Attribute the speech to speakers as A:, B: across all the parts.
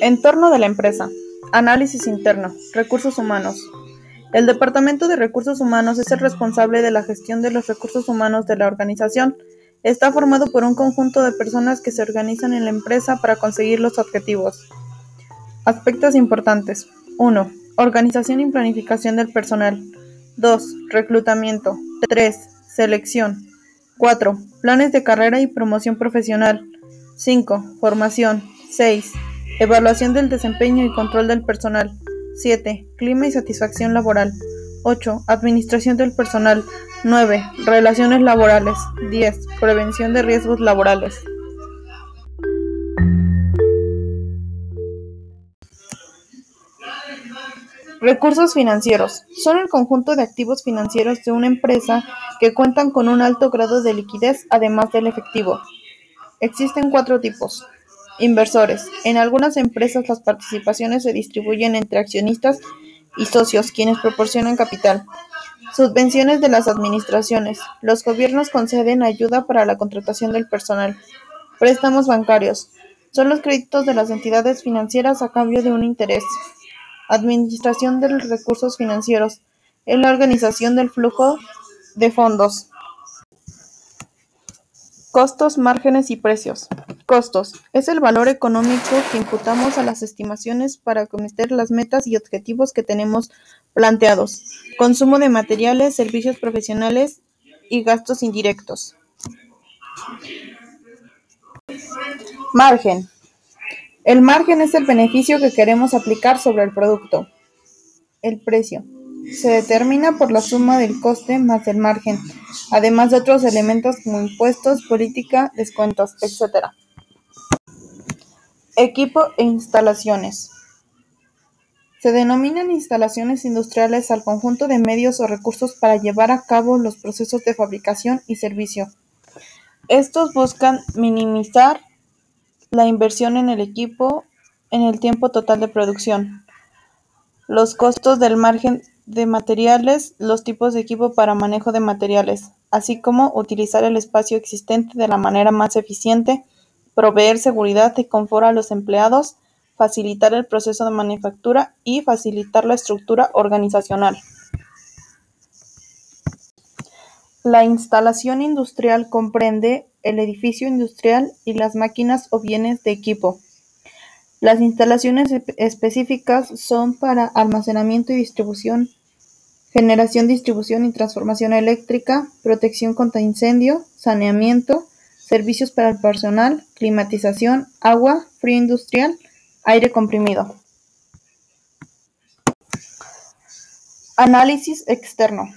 A: Entorno de la empresa. Análisis interno. Recursos humanos. El Departamento de Recursos Humanos es el responsable de la gestión de los recursos humanos de la organización. Está formado por un conjunto de personas que se organizan en la empresa para conseguir los objetivos. Aspectos importantes. 1. Organización y planificación del personal. 2. Reclutamiento. 3. Selección. 4. Planes de carrera y promoción profesional. 5. Formación. 6. Evaluación del desempeño y control del personal. 7. Clima y satisfacción laboral. 8. Administración del personal. 9. Relaciones laborales. 10. Prevención de riesgos laborales. Recursos financieros. Son el conjunto de activos financieros de una empresa que cuentan con un alto grado de liquidez además del efectivo. Existen cuatro tipos. Inversores. En algunas empresas las participaciones se distribuyen entre accionistas y socios, quienes proporcionan capital. Subvenciones de las administraciones. Los gobiernos conceden ayuda para la contratación del personal. Préstamos bancarios. Son los créditos de las entidades financieras a cambio de un interés. Administración de recursos financieros. Es la organización del flujo de fondos. Costos, márgenes y precios. Costos: es el valor económico que imputamos a las estimaciones para acometer las metas y objetivos que tenemos planteados. Consumo de materiales, servicios profesionales y gastos indirectos. Margen: el margen es el beneficio que queremos aplicar sobre el producto. El precio: se determina por la suma del coste más el margen, además de otros elementos como impuestos, política, descuentos, etc. Equipo e instalaciones. Se denominan instalaciones industriales al conjunto de medios o recursos para llevar a cabo los procesos de fabricación y servicio. Estos buscan minimizar la inversión en el equipo en el tiempo total de producción, los costos del margen de materiales, los tipos de equipo para manejo de materiales, así como utilizar el espacio existente de la manera más eficiente proveer seguridad y confort a los empleados, facilitar el proceso de manufactura y facilitar la estructura organizacional. La instalación industrial comprende el edificio industrial y las máquinas o bienes de equipo. Las instalaciones específicas son para almacenamiento y distribución, generación, distribución y transformación eléctrica, protección contra incendio, saneamiento, servicios para el personal, climatización, agua, frío industrial, aire comprimido. Análisis externo.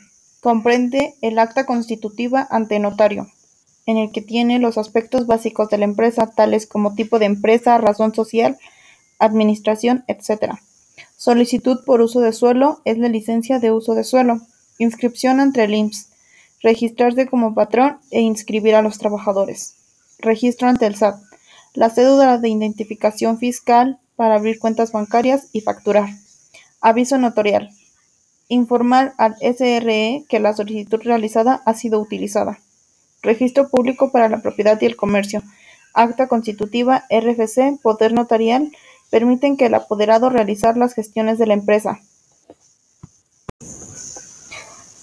A: Comprende el acta constitutiva ante notario, en el que tiene los aspectos básicos de la empresa, tales como tipo de empresa, razón social, administración, etc. Solicitud por uso de suelo es la licencia de uso de suelo. Inscripción ante el IMSS registrarse como patrón e inscribir a los trabajadores. Registro ante el SAT. La cédula de identificación fiscal para abrir cuentas bancarias y facturar. Aviso notarial. Informar al SRE que la solicitud realizada ha sido utilizada. Registro público para la propiedad y el comercio. Acta constitutiva, RFC, poder notarial, permiten que el apoderado realizar las gestiones de la empresa.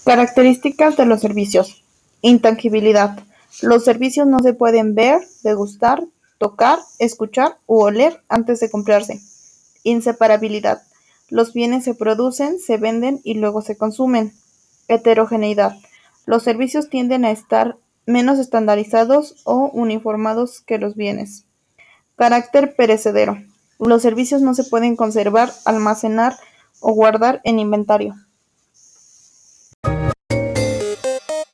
A: Características de los servicios. Intangibilidad. Los servicios no se pueden ver, degustar, tocar, escuchar u oler antes de comprarse. Inseparabilidad. Los bienes se producen, se venden y luego se consumen. Heterogeneidad. Los servicios tienden a estar menos estandarizados o uniformados que los bienes. Carácter perecedero. Los servicios no se pueden conservar, almacenar o guardar en inventario.